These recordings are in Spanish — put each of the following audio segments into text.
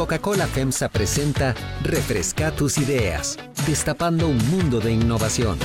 Coca-Cola FEMSA presenta Refresca tus ideas, destapando un mundo de innovación.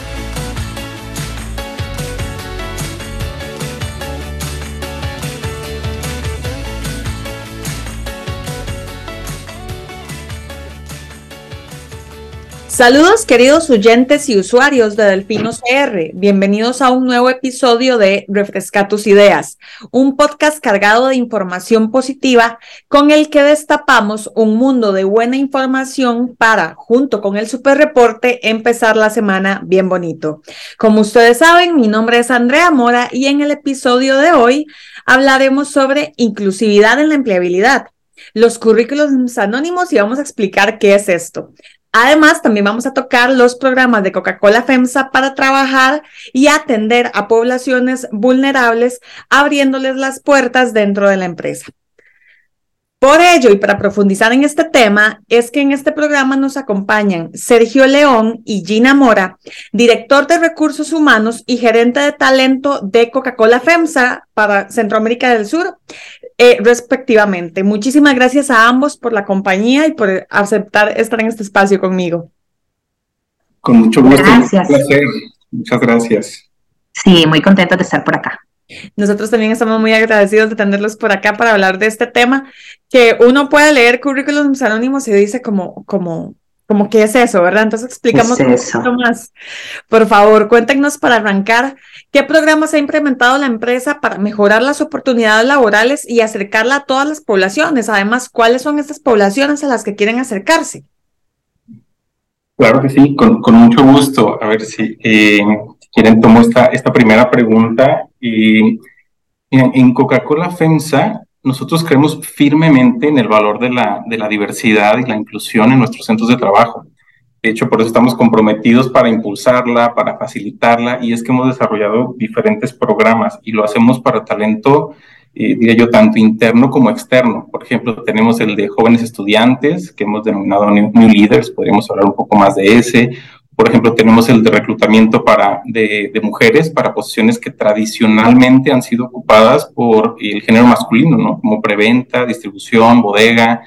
Saludos queridos oyentes y usuarios de Delfino CR. Bienvenidos a un nuevo episodio de Refresca tus ideas, un podcast cargado de información positiva con el que destapamos un mundo de buena información para, junto con el super reporte, empezar la semana bien bonito. Como ustedes saben, mi nombre es Andrea Mora y en el episodio de hoy hablaremos sobre inclusividad en la empleabilidad los currículos anónimos y vamos a explicar qué es esto. Además, también vamos a tocar los programas de Coca-Cola FEMSA para trabajar y atender a poblaciones vulnerables, abriéndoles las puertas dentro de la empresa. Por ello, y para profundizar en este tema, es que en este programa nos acompañan Sergio León y Gina Mora, director de recursos humanos y gerente de talento de Coca-Cola FEMSA para Centroamérica del Sur, eh, respectivamente. Muchísimas gracias a ambos por la compañía y por aceptar estar en este espacio conmigo. Con mucho gusto. Gracias. Muchas gracias. Sí, muy contento de estar por acá. Nosotros también estamos muy agradecidos de tenerlos por acá para hablar de este tema, que uno puede leer currículums anónimos y dice como, como, como qué es eso, ¿verdad? Entonces explicamos un poquito más. Por favor, cuéntenos para arrancar qué programas ha implementado la empresa para mejorar las oportunidades laborales y acercarla a todas las poblaciones. Además, ¿cuáles son estas poblaciones a las que quieren acercarse? Claro que sí, con, mucho gusto. A ver si eh, quieren tomo esta, esta primera pregunta. Y en Coca-Cola FEMSA nosotros creemos firmemente en el valor de la, de la diversidad y la inclusión en nuestros centros de trabajo. De hecho, por eso estamos comprometidos para impulsarla, para facilitarla, y es que hemos desarrollado diferentes programas y lo hacemos para talento, eh, diría yo, tanto interno como externo. Por ejemplo, tenemos el de jóvenes estudiantes, que hemos denominado New, Leaders, podríamos hablar un poco más de ese, por ejemplo, tenemos el de reclutamiento para, de, mujeres para posiciones que tradicionalmente han sido ocupadas por el género masculino, ¿no? Como preventa, distribución, bodega.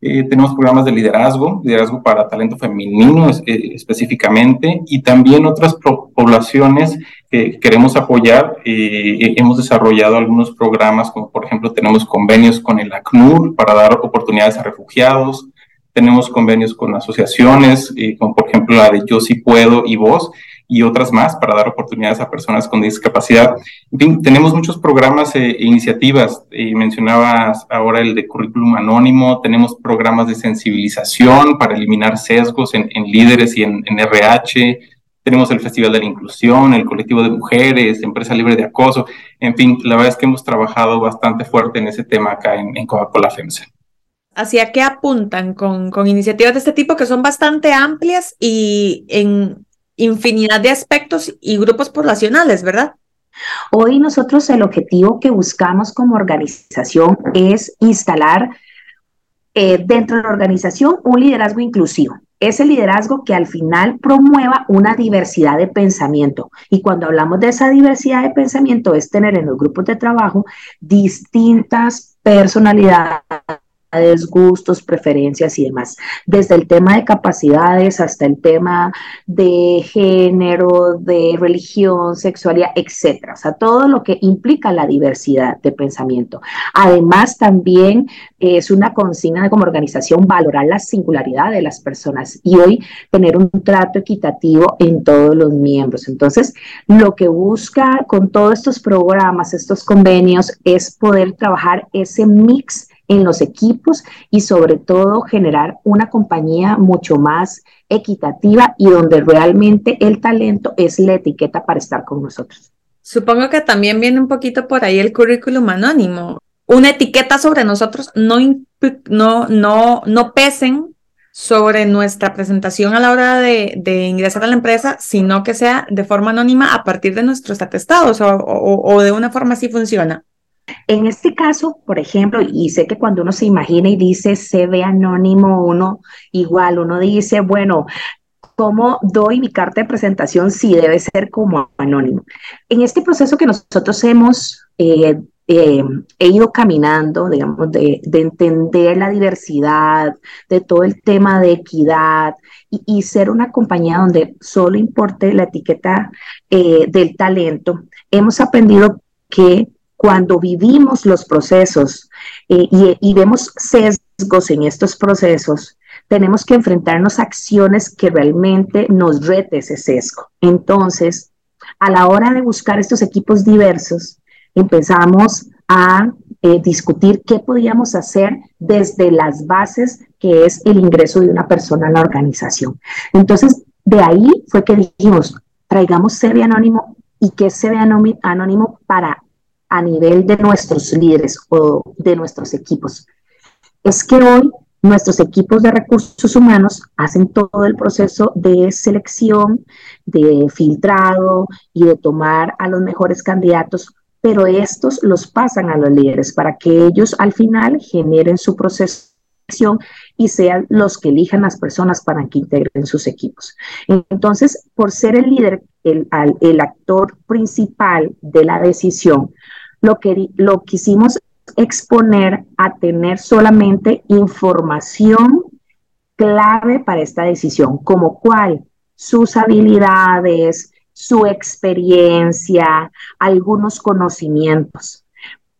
Eh, tenemos programas de liderazgo, liderazgo para talento femenino eh, específicamente, y también otras poblaciones que queremos apoyar. Eh, hemos desarrollado algunos programas, como por ejemplo tenemos convenios con el ACNUR para dar oportunidades a refugiados, tenemos convenios con asociaciones, eh, como por ejemplo la de Yo Sí Puedo y Vos, y otras más para dar oportunidades a personas con discapacidad. En fin, tenemos muchos programas e iniciativas. Eh, mencionabas ahora el de currículum anónimo, tenemos programas de sensibilización para eliminar sesgos en, líderes y en, RH, tenemos el Festival de la Inclusión, el colectivo de mujeres, Empresa Libre de Acoso, en fin, la verdad es que hemos trabajado bastante fuerte en ese tema acá en, en Coca-Cola FEMSA hacia qué apuntan con, con iniciativas de este tipo que son bastante amplias y en infinidad de aspectos y grupos poblacionales, ¿verdad? Hoy nosotros el objetivo que buscamos como organización es instalar eh, dentro de la organización un liderazgo inclusivo. Ese liderazgo que al final promueva una diversidad de pensamiento. Y cuando hablamos de esa diversidad de pensamiento es tener en los grupos de trabajo distintas personalidades gustos, preferencias y demás. Desde el tema de capacidades hasta el tema de género, de religión, sexualidad, etcétera. O sea, todo lo que implica la diversidad de pensamiento. Además, también es una consigna de como organización valorar la singularidad de las personas y hoy tener un trato equitativo en todos los miembros. Entonces, lo que busca con todos estos programas, estos convenios, es poder trabajar ese mix en los equipos y sobre todo generar una compañía mucho más equitativa y donde realmente el talento es la etiqueta para estar con nosotros. Supongo que también viene un poquito por ahí el currículum anónimo. Una etiqueta sobre nosotros no, no, no, no pesen sobre nuestra presentación a la hora de, ingresar a la empresa, sino que sea de forma anónima a partir de nuestros atestados o, o de una forma así funciona. En este caso, por ejemplo, y sé que cuando uno se imagina y dice ve anónimo, uno igual, uno dice, bueno, ¿cómo doy mi carta de presentación si debe ser como anónimo? En este proceso que nosotros hemos eh, eh, he ido caminando, digamos, de, entender la diversidad, de todo el tema de equidad y, ser una compañía donde solo importe la etiqueta eh, del talento, hemos aprendido que cuando vivimos los procesos eh, y, y vemos sesgos en estos procesos, tenemos que enfrentarnos a acciones que realmente nos rete ese sesgo. Entonces, a la hora de buscar estos equipos diversos, empezamos a eh, discutir qué podíamos hacer desde las bases que es el ingreso de una persona a la organización. Entonces, de ahí fue que dijimos, traigamos CV anónimo y qué es anónimo para a nivel de nuestros líderes o de nuestros equipos. Es que hoy nuestros equipos de recursos humanos hacen todo el proceso de selección, de filtrado y de tomar a los mejores candidatos pero estos los pasan a los líderes para que ellos al final generen su proceso y sean los que elijan las personas para que integren sus equipos. Entonces, por ser el líder, el, el actor principal de la decisión, lo que lo quisimos exponer a tener solamente información clave para esta decisión, como cuál, sus habilidades, su experiencia, algunos conocimientos,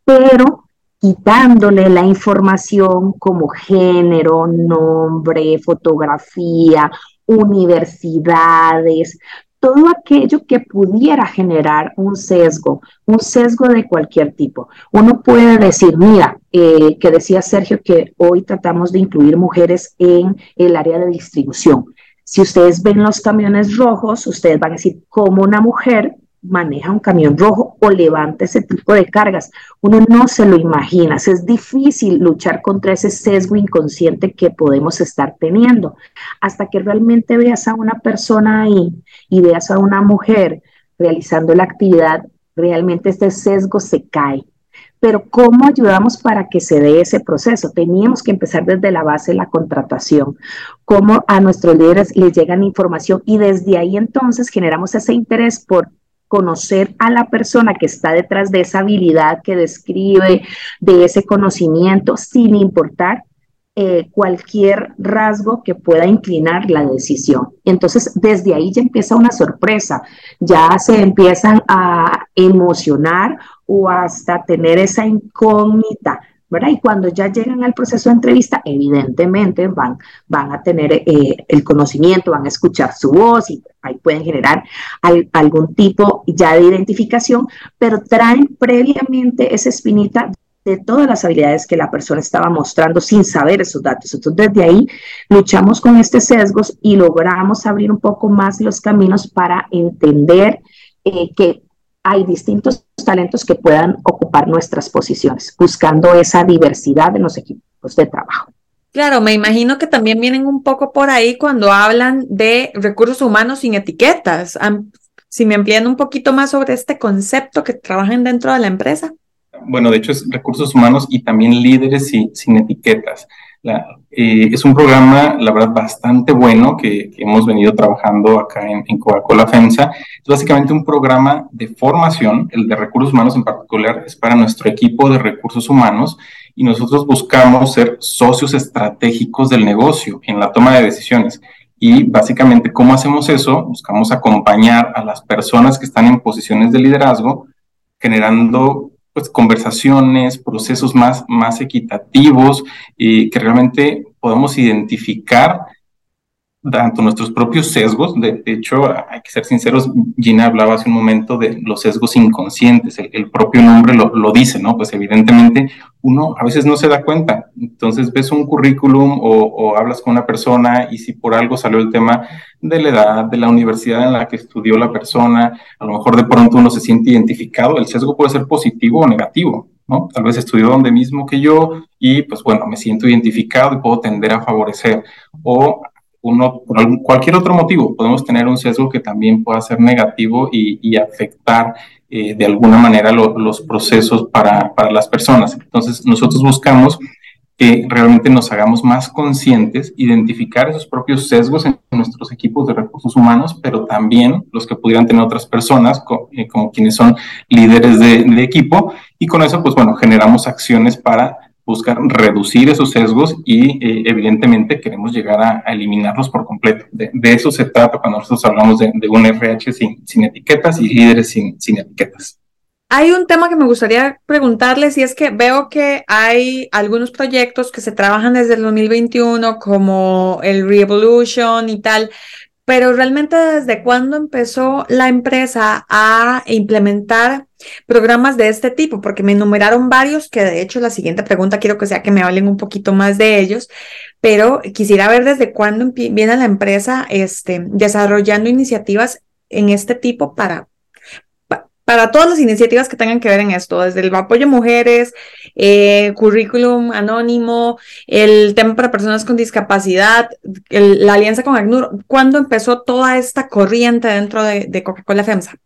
pero quitándole la información como género, nombre, fotografía, universidades, todo aquello que pudiera generar un sesgo, un sesgo de cualquier tipo. Uno puede decir, mira, eh, que decía Sergio que hoy tratamos de incluir mujeres en el área de distribución. Si ustedes ven los camiones rojos, ustedes van a decir cómo una mujer maneja un camión rojo o levanta ese tipo de cargas. Uno no se lo imagina. Es difícil luchar contra ese sesgo inconsciente que podemos estar teniendo. Hasta que realmente veas a una persona ahí y veas a una mujer realizando la actividad, realmente este sesgo se cae. Pero ¿cómo ayudamos para que se dé ese proceso? Teníamos que empezar desde la base de la contratación, cómo a nuestros líderes les llegan información y desde ahí entonces generamos ese interés por conocer a la persona que está detrás de esa habilidad que describe, de ese conocimiento, sin importar eh, cualquier rasgo que pueda inclinar la decisión. Entonces, desde ahí ya empieza una sorpresa, ya se empiezan a emocionar o hasta tener esa incógnita. ¿verdad? Y cuando ya llegan al proceso de entrevista, evidentemente van, van a tener eh, el conocimiento, van a escuchar su voz y ahí pueden generar algún tipo ya de identificación, pero traen previamente esa espinita de todas las habilidades que la persona estaba mostrando sin saber esos datos. Entonces, desde ahí luchamos con estos sesgos y logramos abrir un poco más los caminos para entender eh, que hay distintos talentos que puedan ocupar nuestras posiciones, buscando esa diversidad en los equipos de trabajo. Claro, me imagino que también vienen un poco por ahí cuando hablan de recursos humanos sin etiquetas. Si me amplían un poquito más sobre este concepto que trabajan dentro de la empresa bueno, de hecho es recursos humanos y también líderes sin etiquetas. Eh, es un programa, la verdad, bastante bueno que, hemos venido trabajando acá en, Coca-Cola FEMSA. Es básicamente un programa de formación, el de recursos humanos en particular, es para nuestro equipo de recursos humanos y nosotros buscamos ser socios estratégicos del negocio en la toma de decisiones. Y básicamente, ¿cómo hacemos eso? Buscamos acompañar a las personas que están en posiciones de liderazgo, generando pues, conversaciones, procesos más, más equitativos y que realmente podamos identificar tanto nuestros propios sesgos, de, hecho, hay que ser sinceros, Gina hablaba hace un momento de los sesgos inconscientes, el, propio nombre lo, lo, dice, ¿no? Pues evidentemente uno a veces no se da cuenta, entonces ves un currículum o, o, hablas con una persona y si por algo salió el tema de la edad, de la universidad en la que estudió la persona, a lo mejor de pronto uno se siente identificado, el sesgo puede ser positivo o negativo, ¿no? Tal vez estudió donde mismo que yo y pues bueno, me siento identificado y puedo tender a favorecer. O uno, por cualquier otro motivo, podemos tener un sesgo que también pueda ser negativo y, afectar eh, de alguna manera los procesos para, para, las personas. Entonces, nosotros buscamos que realmente nos hagamos más conscientes, identificar esos propios sesgos en nuestros equipos de recursos humanos, pero también los que pudieran tener otras personas, eh, como quienes son líderes de, equipo, y con eso, pues bueno, generamos acciones para buscar reducir esos sesgos y eh, evidentemente queremos llegar a, eliminarlos por completo. De, eso se trata cuando nosotros hablamos de, un RH sin, etiquetas y líderes sin, sin etiquetas. Hay un tema que me gustaría preguntarles y es que veo que hay algunos proyectos que se trabajan desde el 2021 como el Revolution y tal, pero realmente desde cuándo empezó la empresa a implementar programas de este tipo, porque me enumeraron varios que de hecho la siguiente pregunta quiero que sea que me hablen un poquito más de ellos, pero quisiera ver desde cuándo viene la empresa este, desarrollando iniciativas en este tipo para para todas las iniciativas que tengan que ver en esto, desde el apoyo a mujeres, eh, currículum anónimo, el tema para personas con discapacidad, la alianza con ACNUR, ¿cuándo empezó toda esta corriente dentro de, Coca-Cola FEMSA?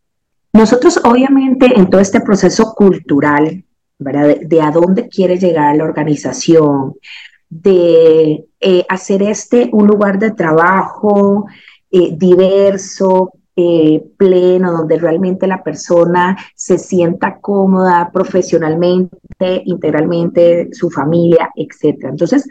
Nosotros obviamente en todo este proceso cultural, ¿verdad? De, a dónde quiere llegar la organización, de eh, hacer este un lugar de trabajo eh, diverso, eh, pleno, donde realmente la persona se sienta cómoda profesionalmente, integralmente, su familia, etc. Entonces,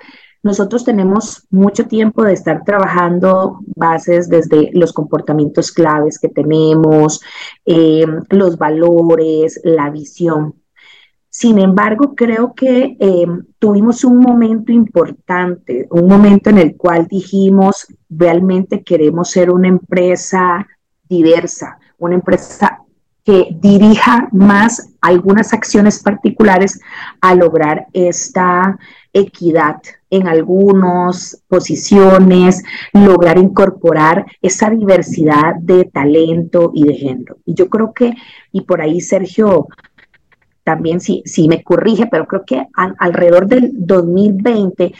nosotros tenemos mucho tiempo de estar trabajando bases desde los comportamientos claves que tenemos, eh, los valores, la visión. Sin embargo, creo que eh, tuvimos un momento importante, un momento en el cual dijimos, realmente queremos ser una empresa diversa, una empresa que dirija más algunas acciones particulares a lograr esta equidad en algunas posiciones, lograr incorporar esa diversidad de talento y de género. Y yo creo que, y por ahí Sergio también si, si me corrige, pero creo que alrededor del 2020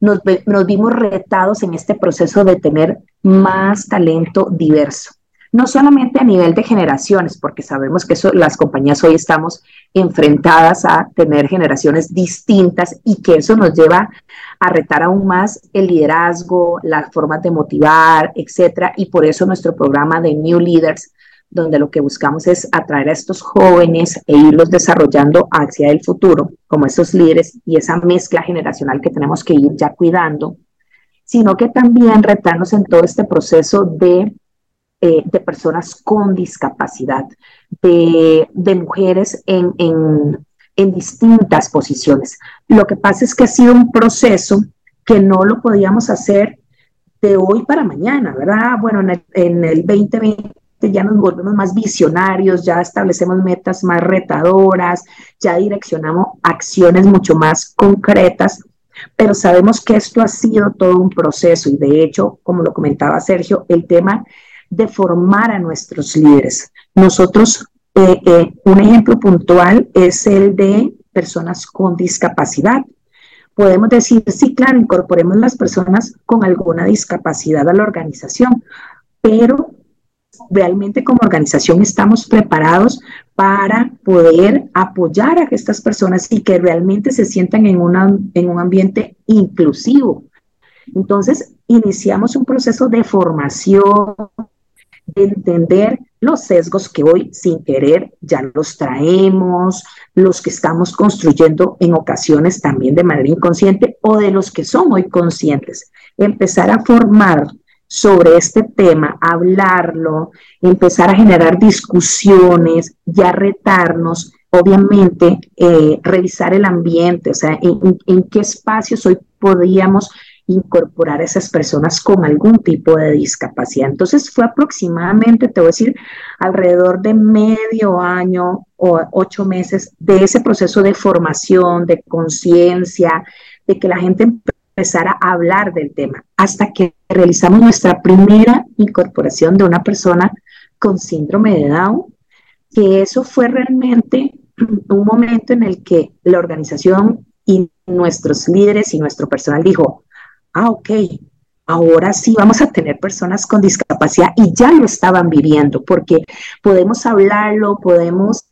nos, nos vimos retados en este proceso de tener más talento diverso no solamente a nivel de generaciones, porque sabemos que las compañías hoy estamos enfrentadas a tener generaciones distintas y que eso nos lleva a retar aún más el liderazgo, las formas de motivar, etcétera, y por eso nuestro programa de New Leaders donde lo que buscamos es atraer a estos jóvenes e irlos desarrollando hacia el futuro, como esos líderes y esa mezcla generacional que tenemos que ir ya cuidando, sino que también retarnos en todo este proceso de eh, de personas con discapacidad, de, mujeres en, en, distintas posiciones. Lo que pasa es que ha sido un proceso que no lo podíamos hacer de hoy para mañana, ¿verdad? Bueno, en en el 2020 ya nos volvemos más visionarios, ya establecemos metas más retadoras, ya direccionamos acciones mucho más concretas, pero sabemos que esto ha sido todo un proceso y de hecho, como lo comentaba Sergio, el tema de formar a nuestros líderes. Nosotros, eh, eh, un ejemplo puntual es el de personas con discapacidad. Podemos decir, sí, claro, incorporemos las personas con alguna discapacidad a la organización, pero realmente como organización estamos preparados para poder apoyar a estas personas y que realmente se sientan en, una, en un ambiente inclusivo. Entonces, iniciamos un proceso de formación, entender los sesgos que hoy sin querer ya los traemos, los que estamos construyendo en ocasiones también de manera inconsciente o de los que son hoy conscientes. Empezar a formar sobre este tema, hablarlo, empezar a generar discusiones, ya retarnos, obviamente eh, revisar el ambiente, o sea, en qué espacios hoy podríamos incorporar a esas personas con algún tipo de discapacidad. Entonces fue aproximadamente, te voy a decir, alrededor de medio año o ocho meses de ese proceso de formación, de conciencia, de que la gente empezara a hablar del tema, hasta que realizamos nuestra primera incorporación de una persona con síndrome de Down, que eso fue realmente un momento en el que la organización y nuestros líderes y nuestro personal dijo, ah, ok, ahora sí vamos a tener personas con discapacidad y ya lo estaban viviendo, porque podemos hablarlo, podemos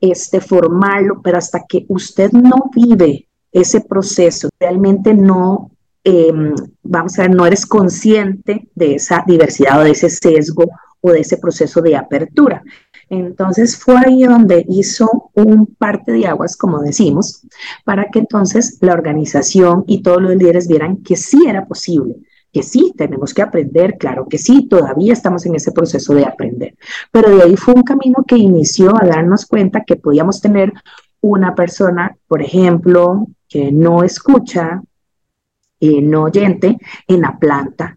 este, formarlo, pero hasta que usted no vive ese proceso, realmente no, em, vamos a ver, no eres consciente de esa diversidad o de ese sesgo o de ese proceso de apertura. Entonces fue ahí donde hizo un parte de aguas, como decimos, para que entonces la organización y todos los líderes vieran que sí era posible, que sí, tenemos que aprender, claro que sí, todavía estamos en ese proceso de aprender. Pero de ahí fue un camino que inició a darnos cuenta que podíamos tener una persona, por ejemplo, que no escucha, eh, no oyente, en la planta,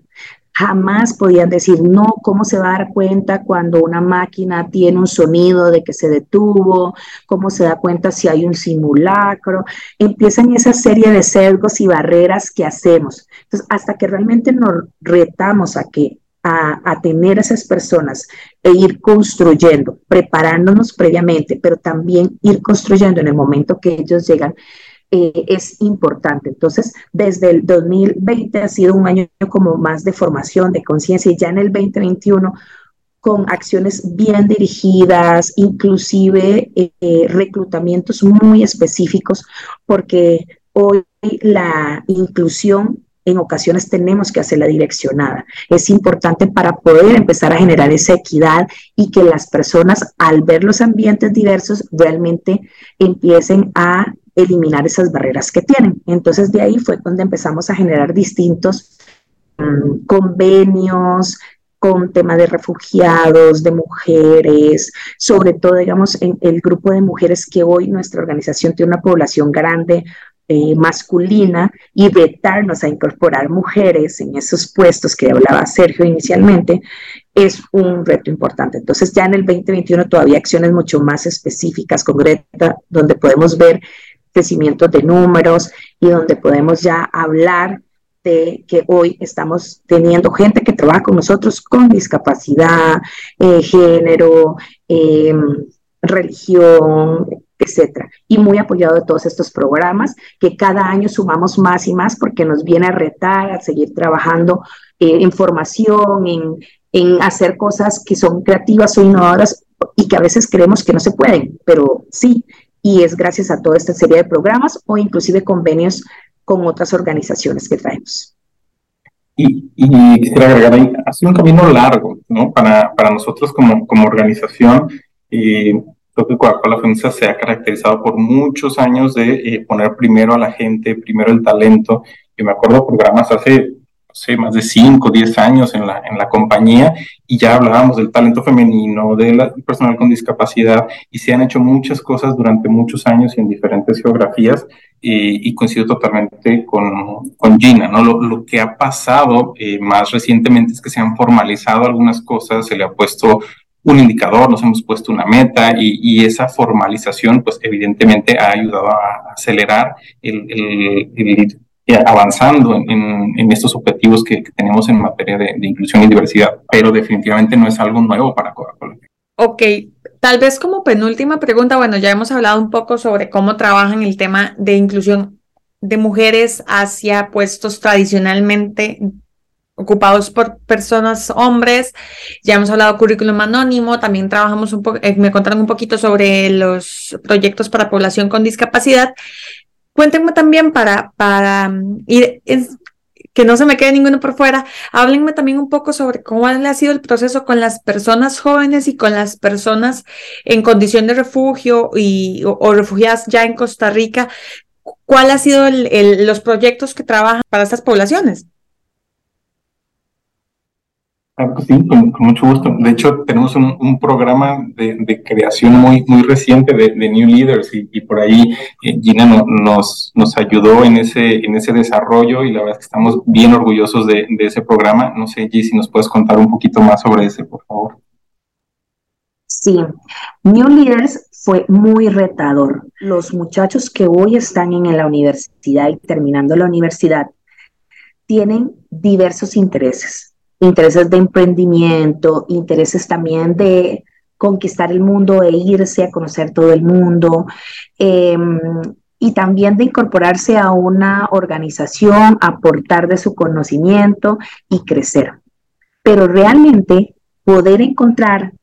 jamás podían decir, no, ¿cómo se va a dar cuenta cuando una máquina tiene un sonido de que se detuvo? ¿Cómo se da cuenta si hay un simulacro? Empiezan esa serie de sesgos y barreras que hacemos. Entonces, hasta que realmente nos retamos a que a, a, tener esas personas e ir construyendo, preparándonos previamente, pero también ir construyendo en el momento que ellos llegan, eh, es importante. Entonces, desde el 2020 ha sido un año como más de formación, de conciencia, y ya en el 2021 con acciones bien dirigidas, inclusive eh, reclutamientos muy específicos, porque hoy la inclusión en ocasiones tenemos que hacerla direccionada. Es importante para poder empezar a generar esa equidad y que las personas al ver los ambientes diversos realmente empiecen a eliminar esas barreras que tienen. Entonces de ahí fue cuando empezamos a generar distintos mm, convenios con tema de refugiados, de mujeres, sobre todo, digamos, en el grupo de mujeres que hoy nuestra organización tiene una población grande, eh, masculina y vetarnos a incorporar mujeres en esos puestos que hablaba Sergio inicialmente es un reto importante. Entonces ya en el 2021 todavía acciones mucho más específicas, concretas, donde podemos ver crecimientos de números y donde podemos ya hablar de que hoy estamos teniendo gente que trabaja con nosotros con discapacidad, eh, género, em, religión, etcétera. Y muy apoyado de todos estos programas que cada año sumamos más y más porque nos viene a retar a seguir trabajando eh, en formación, en, en hacer cosas que son creativas o innovadoras y que a veces creemos que no se pueden, pero sí, y es gracias a toda esta serie de programas o inclusive convenios con otras organizaciones que traemos. Y, y quisiera agregar ha sido un camino largo, ¿no? Para, para nosotros como, como organización, y creo que Coca-Cola se ha caracterizado por muchos años de eh, poner primero a la gente, primero el talento. Yo me acuerdo programas hace sé, más de 5 o 10 años en la, en la compañía y ya hablábamos del talento femenino, del personal con discapacidad y se han hecho muchas cosas durante muchos años y en diferentes geografías y coincido totalmente con, con Gina, ¿no? Lo, lo, que ha pasado eh, más recientemente es que se han formalizado algunas cosas, se le ha puesto un indicador, nos hemos puesto una meta y, y esa formalización, pues evidentemente ha ayudado a acelerar el, el, el avanzando en, estos objetivos que, tenemos en materia de, inclusión y diversidad, pero definitivamente no es algo nuevo para Coca-Cola. Ok, tal vez como penúltima pregunta, bueno, ya hemos hablado un poco sobre cómo trabajan el tema de inclusión de mujeres hacia puestos tradicionalmente ocupados por personas hombres. Ya hemos hablado currículum anónimo, también trabajamos un poco, eh, me contaron un poquito sobre los proyectos para población con discapacidad. Cuéntenme también para, para mm, ir, que no se me quede ninguno por fuera, háblenme también un poco sobre cómo ha sido el proceso con las personas jóvenes y con las personas en condición de refugio y, o, refugiadas ya en Costa Rica. ¿Cuál ha sido el, los proyectos que trabajan para estas poblaciones? Ah, pues sí, con, mucho gusto. De hecho, tenemos un, programa de, creación muy, reciente de, New Leaders y, por ahí eh, Gina nos, ayudó en ese, desarrollo y la verdad es que estamos bien orgullosos de, ese programa. No sé, G, si nos puedes contar un poquito más sobre ese, por favor. Sí, New Leaders fue muy retador. Los muchachos que hoy están en la universidad y terminando la universidad tienen diversos intereses intereses de emprendimiento, intereses también de conquistar el mundo e irse a conocer todo el mundo. Em, y también de incorporarse a una organización, aportar de su conocimiento y crecer. Pero realmente poder encontrar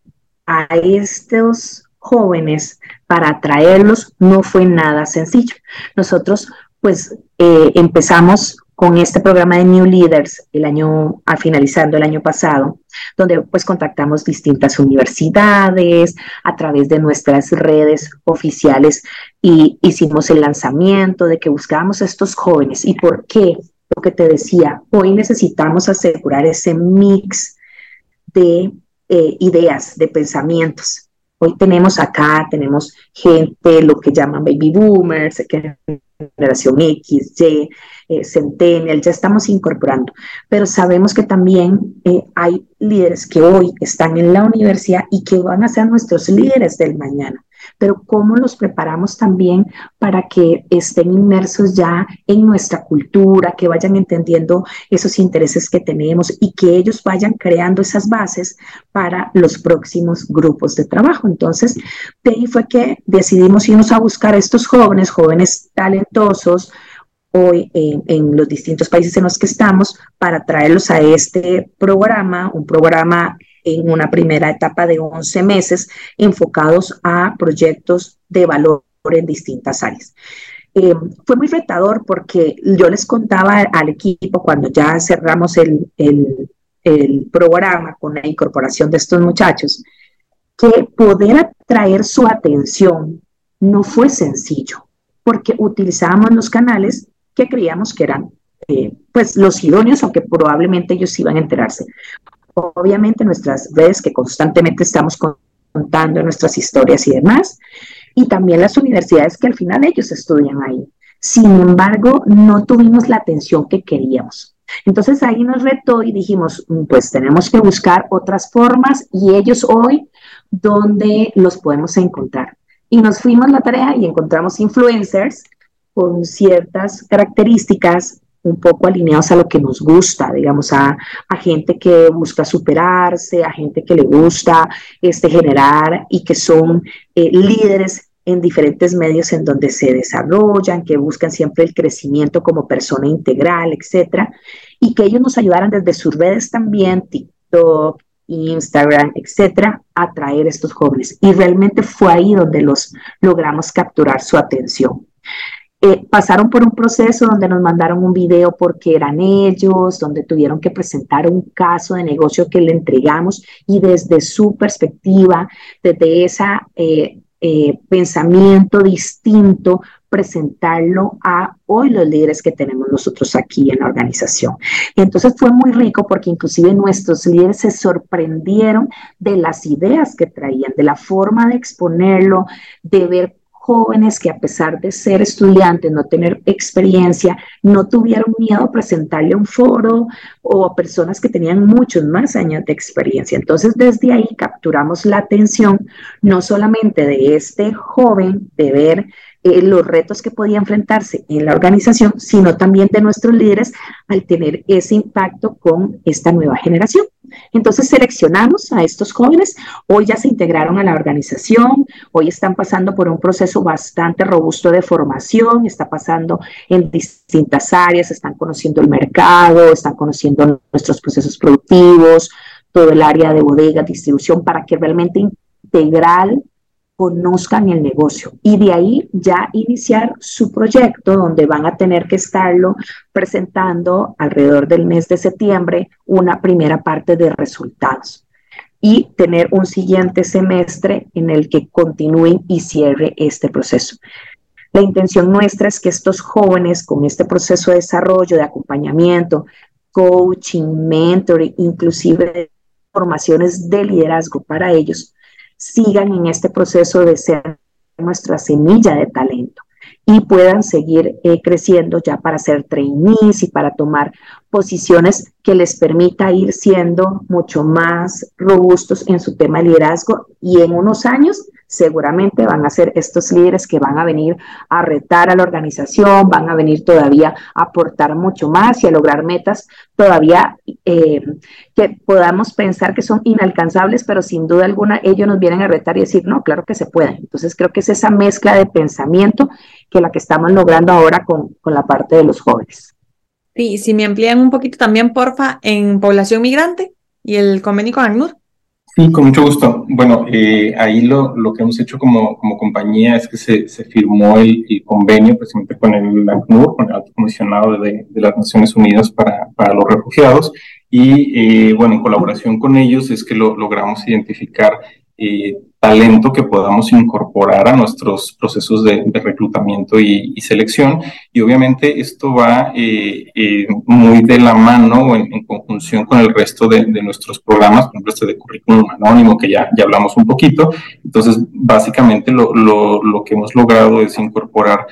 a estos jóvenes para atraerlos no fue nada sencillo. Nosotros pues eh, empezamos con este programa de New Leaders el año, finalizando el año pasado, donde pues contactamos distintas universidades a través de nuestras redes oficiales y hicimos el lanzamiento de que buscábamos a estos jóvenes. ¿Y por qué? Lo que te decía, hoy necesitamos asegurar ese mix de eh, ideas, de pensamientos. Hoy tenemos acá, tenemos gente, lo que llaman baby boomers, que generación X, Y, eh, Centennial, ya estamos incorporando, pero sabemos que también eh, hay líderes que hoy están en la universidad y que van a ser nuestros líderes del mañana pero cómo los preparamos también para que estén inmersos ya en nuestra cultura, que vayan entendiendo esos intereses que tenemos y que ellos vayan creando esas bases para los próximos grupos de trabajo. Entonces, de ahí fue que decidimos irnos a buscar a estos jóvenes, jóvenes talentosos, hoy en, los distintos países en los que estamos para traerlos a este programa, un programa en una primera etapa de 11 meses enfocados a proyectos de valor en distintas áreas. Eh, fue muy retador porque yo les contaba al equipo cuando ya cerramos el, el, programa con la incorporación de estos muchachos, que poder atraer su atención no fue sencillo, porque utilizábamos los canales que creíamos que eran eh, pues los idóneos, aunque probablemente ellos iban a enterarse. Obviamente nuestras redes que constantemente estamos contando nuestras historias y demás, y también las universidades que al final ellos estudian ahí. Sin embargo, no tuvimos la atención que queríamos. Entonces ahí nos retó y dijimos, mm, pues tenemos que buscar otras formas y ellos hoy, ¿dónde los podemos encontrar? Y nos fuimos la tarea y encontramos influencers con ciertas características un poco alineados a lo que nos gusta, digamos, a, gente que busca superarse, a gente que le gusta este, generar y que son eh, líderes en diferentes medios en donde se desarrollan, que buscan siempre el crecimiento como persona integral, etcétera, y que ellos nos ayudaran desde sus redes también, TikTok, Instagram, etcétera, a atraer estos jóvenes. Y realmente fue ahí donde los logramos capturar su atención. Eh, pasaron por un proceso donde nos mandaron un video porque eran ellos, donde tuvieron que presentar un caso de negocio que le entregamos y desde su perspectiva, desde ese eh, eh, pensamiento distinto, presentarlo a hoy los líderes que tenemos nosotros aquí en la organización. entonces fue muy rico porque inclusive nuestros líderes se sorprendieron de las ideas que traían, de la forma de exponerlo, de ver jóvenes que a pesar de ser estudiantes, no tener experiencia, no tuvieron miedo a presentarle un foro o a personas que tenían muchos más años de experiencia. Entonces, desde ahí capturamos la atención no solamente de este joven, de ver eh, los retos que podía enfrentarse en la organización, sino también de nuestros líderes al tener ese impacto con esta nueva generación. Entonces seleccionamos a estos jóvenes, hoy ya se integraron a la organización, hoy están pasando por un proceso bastante robusto de formación, está pasando en distintas áreas, están conociendo el mercado, están conociendo nuestros procesos productivos, todo el área de bodega, distribución, para que realmente integral conozcan el negocio y de ahí ya iniciar su proyecto donde van a tener que estarlo presentando alrededor del mes de septiembre una primera parte de resultados y tener un siguiente semestre en el que continúen y cierre este proceso. La intención nuestra es que estos jóvenes con este proceso de desarrollo, de acompañamiento, coaching, mentoring, inclusive formaciones de liderazgo para ellos, sigan en este proceso de ser nuestra semilla de talento y puedan seguir eh, creciendo ya para ser trainees y para tomar posiciones que les permita ir siendo mucho más robustos en su tema de liderazgo y en unos años seguramente van a ser estos líderes que van a venir a retar a la organización, van a venir todavía a aportar mucho más y a lograr metas todavía eh, que podamos pensar que son inalcanzables, pero sin duda alguna ellos nos vienen a retar y decir, no, claro que se pueden. Entonces creo que es esa mezcla de pensamiento que la que estamos logrando ahora con, con la parte de los jóvenes. Sí, si me amplían un poquito también, porfa, en población migrante y el convenio con ACNUR. Sí, con mucho gusto. Bueno, eh, ahí lo, lo, que hemos hecho como, como compañía es que se, se firmó el, convenio precisamente con el ACNUR, con el Alto Comisionado de, de las Naciones Unidas para, para los Refugiados, y eh, bueno, en colaboración con ellos es que lo, logramos identificar eh, talento que podamos incorporar a nuestros procesos de, reclutamiento y, selección. Y obviamente esto va eh, eh, muy de la mano o en, conjunción con el resto de, nuestros programas, por ejemplo, este de currículum anónimo, que ya, ya hablamos un poquito. Entonces, básicamente lo, lo, lo que hemos logrado es incorporar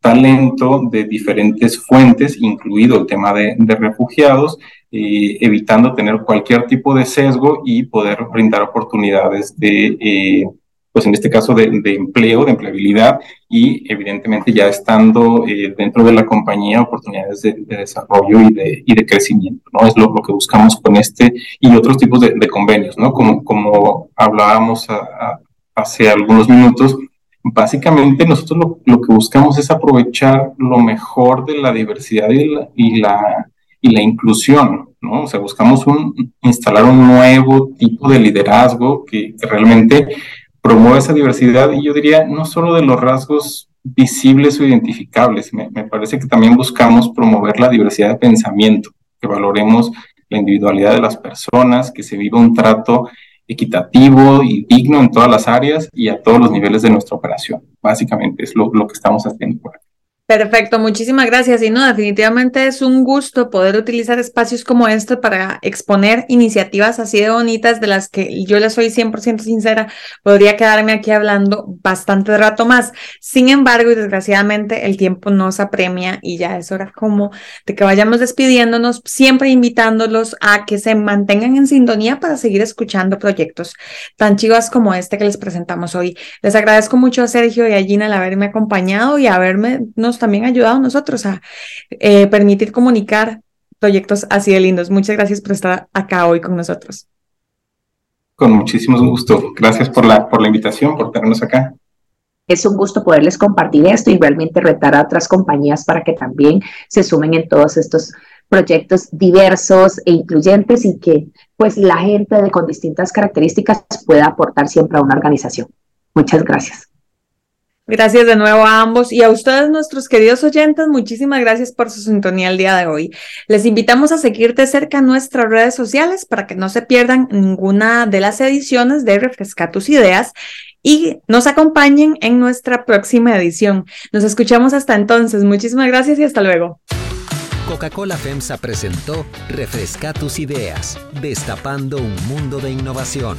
talento de diferentes fuentes, incluido el tema de refugiados, eh, evitando tener cualquier tipo de sesgo y poder brindar oportunidades de, eh, pues en este caso, de, empleo, de empleabilidad y evidentemente ya estando eh, dentro de la compañía, oportunidades de, desarrollo y de, y de crecimiento, ¿no? Es lo, que buscamos con este y otros tipos de, convenios, ¿no? Como, como hablábamos hace algunos minutos, básicamente nosotros lo, que buscamos es aprovechar lo mejor de la diversidad y la y la inclusión, ¿no? O sea, buscamos un, instalar un nuevo tipo de liderazgo que, realmente promueva esa diversidad y yo diría no solo de los rasgos visibles o identificables, me, me, parece que también buscamos promover la diversidad de pensamiento, que valoremos la individualidad de las personas, que se viva un trato equitativo y digno en todas las áreas y a todos los niveles de nuestra operación. Básicamente es lo, lo que estamos haciendo por aquí. Perfecto, muchísimas gracias. Y no, definitivamente es un gusto poder utilizar espacios como este para exponer iniciativas así de bonitas de las que yo le soy 100% sincera, podría quedarme aquí hablando bastante rato más. Sin embargo, y desgraciadamente el tiempo nos apremia y ya es hora como de que vayamos despidiéndonos, siempre invitándolos a que se mantengan en sintonía para seguir escuchando proyectos tan chivas como este que les presentamos hoy. Les agradezco mucho a Sergio y a Gina el haberme acompañado y haberme nos también ayudado a nosotros a eh, permitir comunicar proyectos así de lindos. Muchas gracias por estar acá hoy con nosotros. Con muchísimo gusto. Gracias por la, por la invitación, por tenernos acá. Es un gusto poderles compartir esto y realmente retar a otras compañías para que también se sumen en todos estos proyectos diversos e incluyentes y que pues la gente de, con distintas características pueda aportar siempre a una organización. Muchas gracias. Gracias de nuevo a ambos y a ustedes, nuestros queridos oyentes, muchísimas gracias por su sintonía el día de hoy. Les invitamos a seguirte cerca en nuestras redes sociales para que no se pierdan ninguna de las ediciones de Refresca tus ideas y nos acompañen en nuestra próxima edición. Nos escuchamos hasta entonces. Muchísimas gracias y hasta luego. Coca-Cola FEMSA presentó Refresca tus ideas, destapando un mundo de innovación.